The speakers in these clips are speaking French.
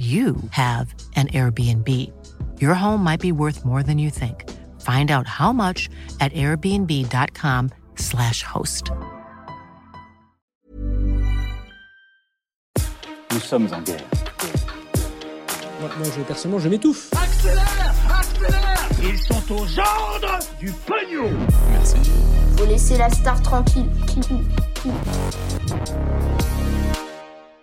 you have an Airbnb. Your home might be worth more than you think. Find out how much at airbnb.com/slash host. Nous sommes en guerre. Moi, moi, je, personnellement, je m'étouffe. Accélère Accélère Ils sont aux ordres du pognon Merci. Faut laisser la star tranquille.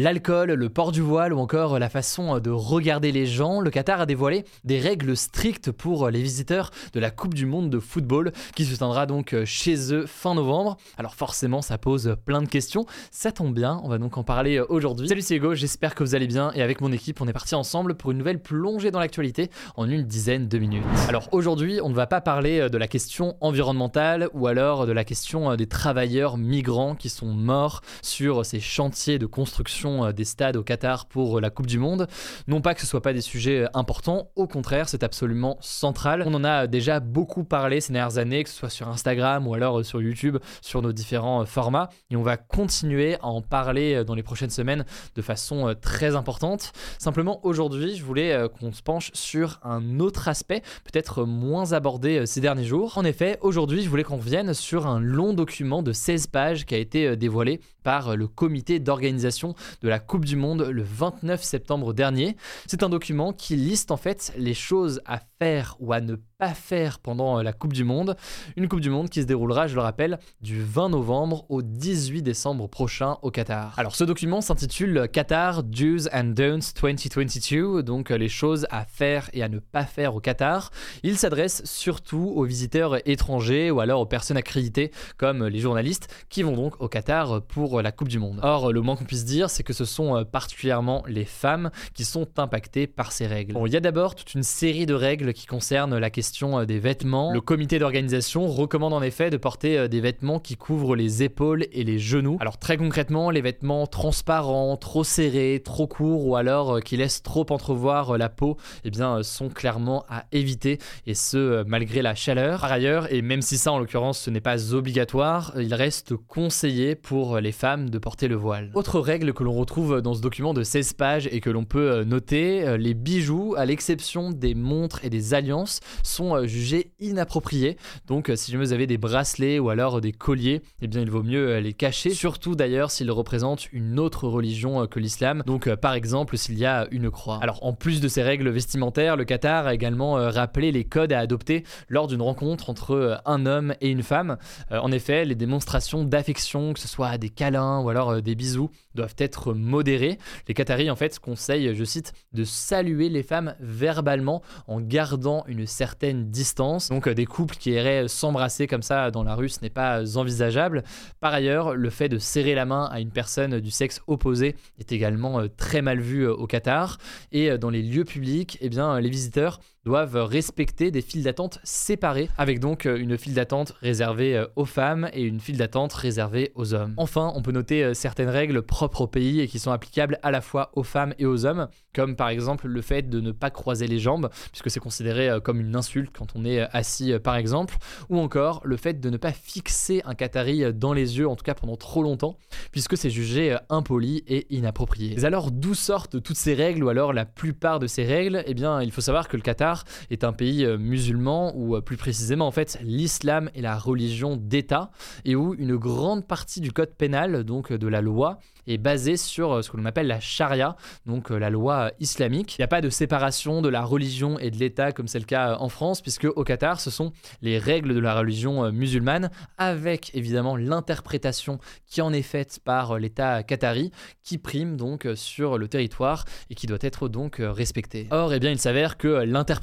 L'alcool, le port du voile ou encore la façon de regarder les gens, le Qatar a dévoilé des règles strictes pour les visiteurs de la Coupe du Monde de football qui se tiendra donc chez eux fin novembre. Alors forcément ça pose plein de questions, ça tombe bien, on va donc en parler aujourd'hui. Salut c'est Hugo, j'espère que vous allez bien et avec mon équipe on est parti ensemble pour une nouvelle plongée dans l'actualité en une dizaine de minutes. Alors aujourd'hui on ne va pas parler de la question environnementale ou alors de la question des travailleurs migrants qui sont morts sur ces chantiers de construction des stades au Qatar pour la Coupe du Monde. Non pas que ce soit pas des sujets importants, au contraire, c'est absolument central. On en a déjà beaucoup parlé ces dernières années, que ce soit sur Instagram ou alors sur YouTube, sur nos différents formats, et on va continuer à en parler dans les prochaines semaines de façon très importante. Simplement aujourd'hui, je voulais qu'on se penche sur un autre aspect, peut-être moins abordé ces derniers jours. En effet, aujourd'hui, je voulais qu'on revienne sur un long document de 16 pages qui a été dévoilé par le comité d'organisation de la Coupe du Monde le 29 septembre dernier. C'est un document qui liste en fait les choses à faire ou à ne pas faire pendant la Coupe du Monde. Une Coupe du Monde qui se déroulera, je le rappelle, du 20 novembre au 18 décembre prochain au Qatar. Alors ce document s'intitule Qatar Do's and Don'ts 2022, donc les choses à faire et à ne pas faire au Qatar. Il s'adresse surtout aux visiteurs étrangers ou alors aux personnes accréditées comme les journalistes qui vont donc au Qatar pour la Coupe du Monde. Or, le moins qu'on puisse dire, c'est que ce sont particulièrement les femmes qui sont impactées par ces règles. Bon, il y a d'abord toute une série de règles qui concernent la question des vêtements. Le comité d'organisation recommande en effet de porter des vêtements qui couvrent les épaules et les genoux. Alors très concrètement, les vêtements transparents, trop serrés, trop courts ou alors qui laissent trop entrevoir la peau, eh bien sont clairement à éviter et ce malgré la chaleur. Par ailleurs, et même si ça en l'occurrence ce n'est pas obligatoire, il reste conseillé pour les femmes de porter le voile. Autre règle que retrouve dans ce document de 16 pages et que l'on peut noter, les bijoux, à l'exception des montres et des alliances, sont jugés inappropriés. Donc si vous avez des bracelets ou alors des colliers, eh bien il vaut mieux les cacher, surtout d'ailleurs s'ils représentent une autre religion que l'islam. Donc par exemple s'il y a une croix. Alors en plus de ces règles vestimentaires, le Qatar a également rappelé les codes à adopter lors d'une rencontre entre un homme et une femme. En effet, les démonstrations d'affection, que ce soit des câlins ou alors des bisous, doivent être modérées. Les Qataris en fait conseillent, je cite, de saluer les femmes verbalement en gardant une certaine distance. Donc des couples qui iraient s'embrasser comme ça dans la rue, ce n'est pas envisageable. Par ailleurs, le fait de serrer la main à une personne du sexe opposé est également très mal vu au Qatar. Et dans les lieux publics, eh bien, les visiteurs doivent respecter des files d'attente séparées, avec donc une file d'attente réservée aux femmes et une file d'attente réservée aux hommes. Enfin, on peut noter certaines règles propres au pays et qui sont applicables à la fois aux femmes et aux hommes, comme par exemple le fait de ne pas croiser les jambes, puisque c'est considéré comme une insulte quand on est assis par exemple, ou encore le fait de ne pas fixer un Qatari dans les yeux, en tout cas pendant trop longtemps, puisque c'est jugé impoli et inapproprié. Mais alors d'où sortent toutes ces règles, ou alors la plupart de ces règles? Eh bien, il faut savoir que le Qatar est un pays musulman, ou plus précisément en fait l'islam est la religion d'État, et où une grande partie du code pénal, donc de la loi, est basée sur ce que l'on appelle la charia, donc la loi islamique. Il n'y a pas de séparation de la religion et de l'État comme c'est le cas en France, puisque au Qatar, ce sont les règles de la religion musulmane, avec évidemment l'interprétation qui en est faite par l'État qatari, qui prime donc sur le territoire et qui doit être donc respectée. Or, eh bien, il s'avère que l'interprétation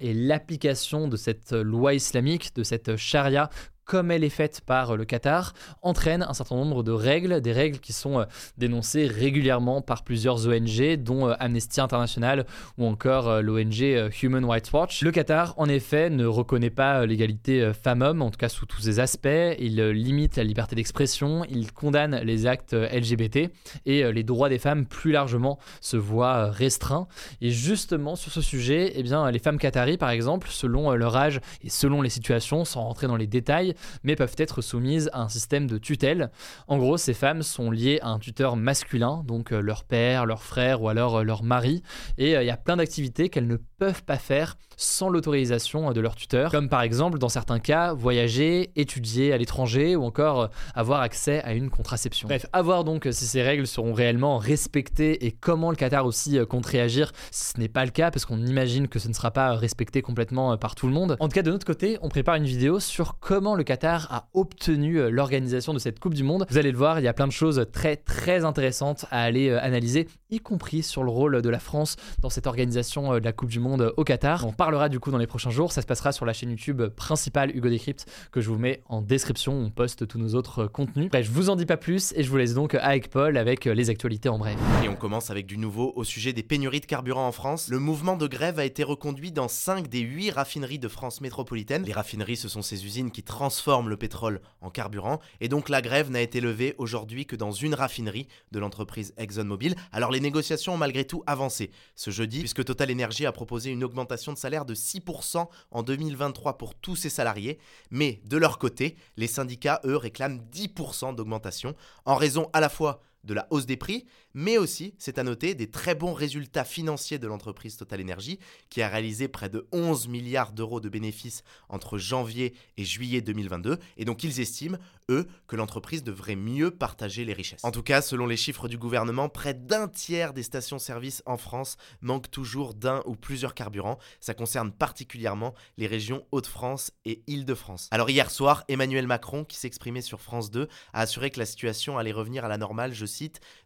et l'application de cette loi islamique, de cette charia, comme elle est faite par le Qatar, entraîne un certain nombre de règles, des règles qui sont dénoncées régulièrement par plusieurs ONG, dont Amnesty International ou encore l'ONG Human Rights Watch. Le Qatar, en effet, ne reconnaît pas l'égalité femmes-hommes, en tout cas sous tous ses aspects. Il limite la liberté d'expression, il condamne les actes LGBT et les droits des femmes plus largement se voient restreints. Et justement, sur ce sujet, eh bien, les femmes qataries, par exemple, selon leur âge et selon les situations, sans rentrer dans les détails, mais peuvent être soumises à un système de tutelle. En gros, ces femmes sont liées à un tuteur masculin, donc leur père, leur frère ou alors leur mari, et il y a plein d'activités qu'elles ne peuvent pas faire sans l'autorisation de leur tuteur, comme par exemple dans certains cas voyager, étudier à l'étranger ou encore avoir accès à une contraception. Bref, à voir donc si ces règles seront réellement respectées et comment le Qatar aussi compte réagir si ce n'est pas le cas parce qu'on imagine que ce ne sera pas respecté complètement par tout le monde. En tout cas, de notre côté, on prépare une vidéo sur comment le Qatar a obtenu l'organisation de cette Coupe du Monde. Vous allez le voir, il y a plein de choses très très intéressantes à aller analyser, y compris sur le rôle de la France dans cette organisation de la Coupe du Monde au Qatar. On parlera du coup dans les prochains jours. Ça se passera sur la chaîne YouTube principale Hugo Décrypte que je vous mets en description. On poste tous nos autres contenus. Bref, je vous en dis pas plus et je vous laisse donc avec Paul avec les actualités en bref. Et on commence avec du nouveau au sujet des pénuries de carburant en France. Le mouvement de grève a été reconduit dans 5 des 8 raffineries de France métropolitaine. Les raffineries, ce sont ces usines qui transforment le pétrole en carburant. Et donc la grève n'a été levée aujourd'hui que dans une raffinerie de l'entreprise ExxonMobil. Alors les négociations ont malgré tout avancé ce jeudi puisque Total Energy a proposé une augmentation de salaire de 6% en 2023 pour tous ses salariés, mais de leur côté, les syndicats, eux, réclament 10% d'augmentation, en raison à la fois de la hausse des prix, mais aussi, c'est à noter, des très bons résultats financiers de l'entreprise Total Energy, qui a réalisé près de 11 milliards d'euros de bénéfices entre janvier et juillet 2022, et donc ils estiment, eux, que l'entreprise devrait mieux partager les richesses. En tout cas, selon les chiffres du gouvernement, près d'un tiers des stations-service en France manquent toujours d'un ou plusieurs carburants. Ça concerne particulièrement les régions Hauts-de-France et Île-de-France. Alors hier soir, Emmanuel Macron, qui s'exprimait sur France 2, a assuré que la situation allait revenir à la normale,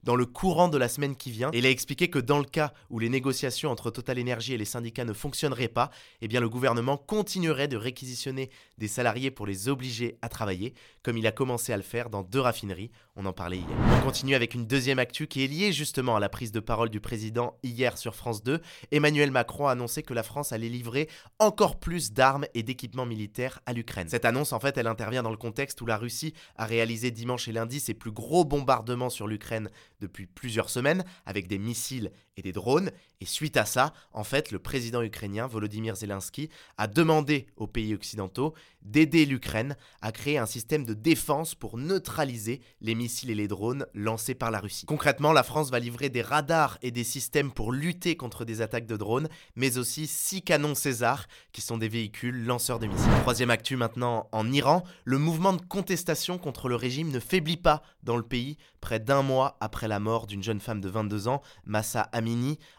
dans le courant de la semaine qui vient. Et il a expliqué que dans le cas où les négociations entre Total Energy et les syndicats ne fonctionneraient pas, eh le gouvernement continuerait de réquisitionner des salariés pour les obliger à travailler, comme il a commencé à le faire dans deux raffineries, on en parlait hier. On continue avec une deuxième actu qui est liée justement à la prise de parole du président hier sur France 2. Emmanuel Macron a annoncé que la France allait livrer encore plus d'armes et d'équipements militaires à l'Ukraine. Cette annonce, en fait, elle intervient dans le contexte où la Russie a réalisé dimanche et lundi ses plus gros bombardements sur l'Ukraine depuis plusieurs semaines avec des missiles des drones. Et suite à ça, en fait, le président ukrainien Volodymyr Zelensky a demandé aux pays occidentaux d'aider l'Ukraine à créer un système de défense pour neutraliser les missiles et les drones lancés par la Russie. Concrètement, la France va livrer des radars et des systèmes pour lutter contre des attaques de drones, mais aussi six canons César, qui sont des véhicules lanceurs de missiles. Troisième actu maintenant en Iran, le mouvement de contestation contre le régime ne faiblit pas dans le pays près d'un mois après la mort d'une jeune femme de 22 ans, Massa Amini,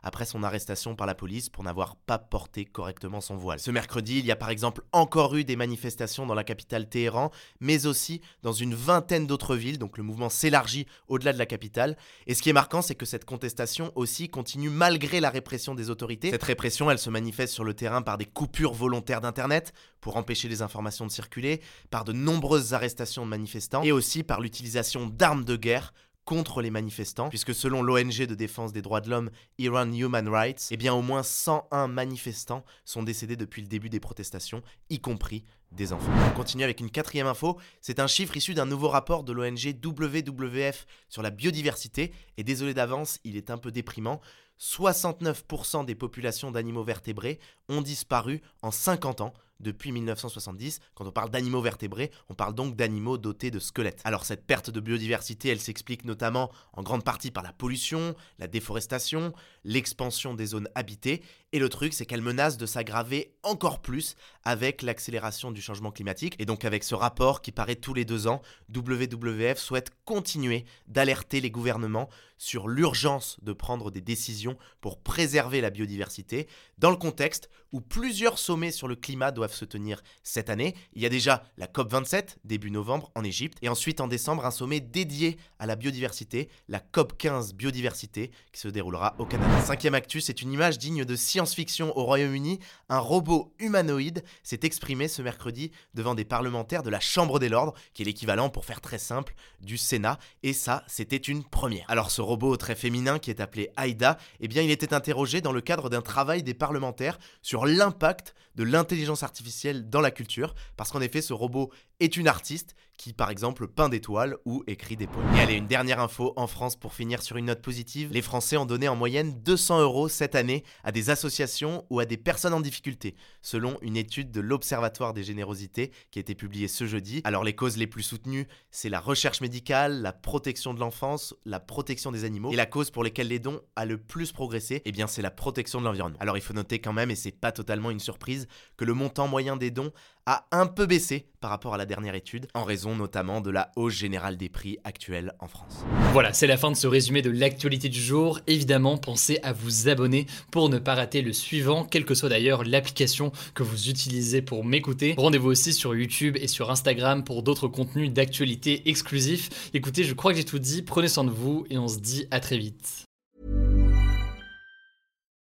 après son arrestation par la police pour n'avoir pas porté correctement son voile. Ce mercredi, il y a par exemple encore eu des manifestations dans la capitale Téhéran, mais aussi dans une vingtaine d'autres villes, donc le mouvement s'élargit au-delà de la capitale. Et ce qui est marquant, c'est que cette contestation aussi continue malgré la répression des autorités. Cette répression, elle se manifeste sur le terrain par des coupures volontaires d'Internet pour empêcher les informations de circuler, par de nombreuses arrestations de manifestants et aussi par l'utilisation d'armes de guerre contre les manifestants, puisque selon l'ONG de défense des droits de l'homme Iran Human Rights, eh bien au moins 101 manifestants sont décédés depuis le début des protestations, y compris des enfants. On continue avec une quatrième info, c'est un chiffre issu d'un nouveau rapport de l'ONG WWF sur la biodiversité, et désolé d'avance, il est un peu déprimant. 69% des populations d'animaux vertébrés ont disparu en 50 ans depuis 1970. Quand on parle d'animaux vertébrés, on parle donc d'animaux dotés de squelettes. Alors cette perte de biodiversité, elle s'explique notamment en grande partie par la pollution, la déforestation, l'expansion des zones habitées, et le truc c'est qu'elle menace de s'aggraver encore plus avec l'accélération du changement climatique. Et donc avec ce rapport qui paraît tous les deux ans, WWF souhaite continuer d'alerter les gouvernements sur l'urgence de prendre des décisions pour préserver la biodiversité, dans le contexte où plusieurs sommets sur le climat doivent doivent se tenir cette année. Il y a déjà la COP27, début novembre, en Égypte, et ensuite en décembre, un sommet dédié à la biodiversité, la COP15 Biodiversité, qui se déroulera au Canada. Cinquième actus, c'est une image digne de science-fiction au Royaume-Uni. Un robot humanoïde s'est exprimé ce mercredi devant des parlementaires de la Chambre des Lords, qui est l'équivalent, pour faire très simple, du Sénat, et ça, c'était une première. Alors ce robot très féminin qui est appelé Aïda, eh bien il était interrogé dans le cadre d'un travail des parlementaires sur l'impact de l'intelligence artificielle dans la culture, parce qu'en effet ce robot est une artiste qui par exemple peint des toiles ou écrit des poèmes. Et allez, une dernière info en France pour finir sur une note positive. Les Français ont donné en moyenne 200 euros cette année à des associations ou à des personnes en difficulté, selon une étude de l'Observatoire des générosités qui a été publiée ce jeudi. Alors les causes les plus soutenues, c'est la recherche médicale, la protection de l'enfance, la protection des animaux. Et la cause pour laquelle les dons a le plus progressé, eh bien c'est la protection de l'environnement. Alors il faut noter quand même, et c'est pas totalement une surprise, que le moyen des dons a un peu baissé par rapport à la dernière étude, en raison notamment de la hausse générale des prix actuels en France. Voilà, c'est la fin de ce résumé de l'actualité du jour. Évidemment, pensez à vous abonner pour ne pas rater le suivant, quelle que soit d'ailleurs l'application que vous utilisez pour m'écouter. Rendez-vous aussi sur YouTube et sur Instagram pour d'autres contenus d'actualité exclusifs. Écoutez, je crois que j'ai tout dit, prenez soin de vous et on se dit à très vite.